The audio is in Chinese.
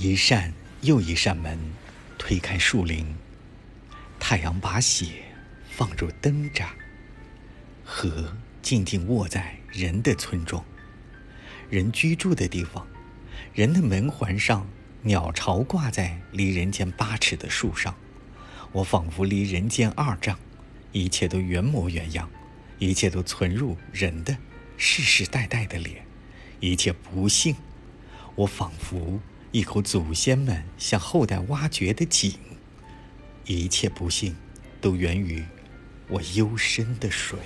一扇又一扇门，推开树林。太阳把血放入灯盏，河静静卧在人的村庄，人居住的地方，人的门环上，鸟巢挂在离人间八尺的树上。我仿佛离人间二丈，一切都原模原样，一切都存入人的世世代代的脸，一切不幸。我仿佛一口祖先们向后代挖掘的井，一切不幸都源于我幽深的水。